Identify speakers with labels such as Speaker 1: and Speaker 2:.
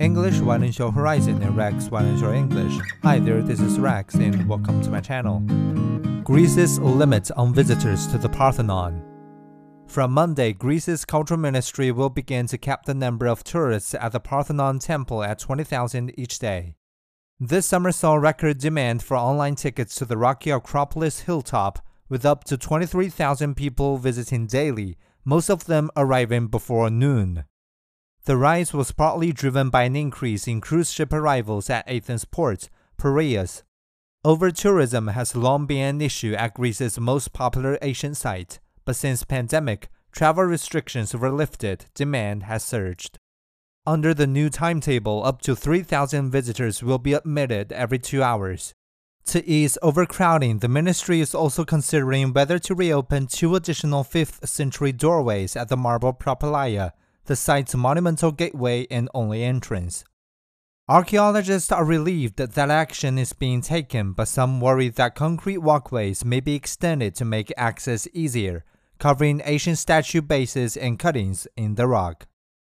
Speaker 1: English your horizon and Rex your English. Hi there, this is Rex and welcome to my channel. Greece's limit on visitors to the Parthenon. From Monday, Greece's cultural ministry will begin to cap the number of tourists at the Parthenon temple at 20,000 each day. This summer saw record demand for online tickets to the rocky Acropolis hilltop, with up to 23,000 people visiting daily, most of them arriving before noon. The rise was partly driven by an increase in cruise ship arrivals at Athens port, Piraeus. Over-tourism has long been an issue at Greece's most popular Asian site, but since pandemic, travel restrictions were lifted, demand has surged. Under the new timetable, up to 3,000 visitors will be admitted every two hours. To ease overcrowding, the ministry is also considering whether to reopen two additional 5th century doorways at the Marble Propylaea the site's monumental gateway and only entrance. Archaeologists are relieved that that action is being taken, but some worry that concrete walkways may be extended to make access easier, covering ancient statue bases and cuttings in the rock.